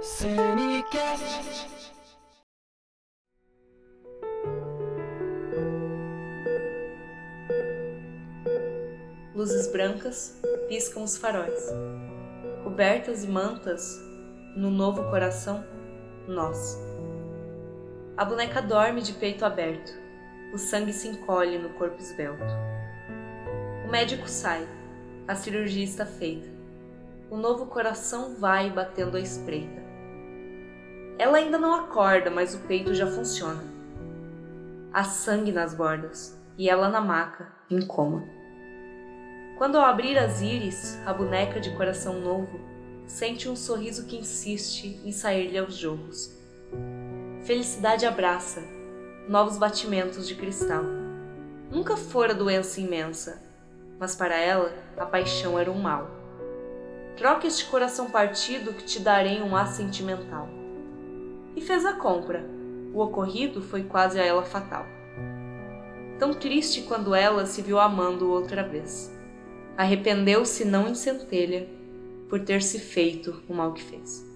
Cinecast. Luzes brancas piscam os faróis. Cobertas e mantas, no novo coração, nós. A boneca dorme de peito aberto. O sangue se encolhe no corpo esbelto. O médico sai. A cirurgia está feita. O novo coração vai batendo à espreita. Ela ainda não acorda, mas o peito já funciona. Há sangue nas bordas e ela na maca, em coma. Quando ao abrir as íris, a boneca de coração novo sente um sorriso que insiste em sair-lhe aos jorros. Felicidade abraça, novos batimentos de cristal. Nunca fora doença imensa, mas para ela a paixão era um mal. Troque este coração partido que te darei um ar sentimental e fez a compra. O ocorrido foi quase a ela fatal. Tão triste quando ela se viu amando outra vez. Arrependeu-se não em centelha por ter se feito o mal que fez.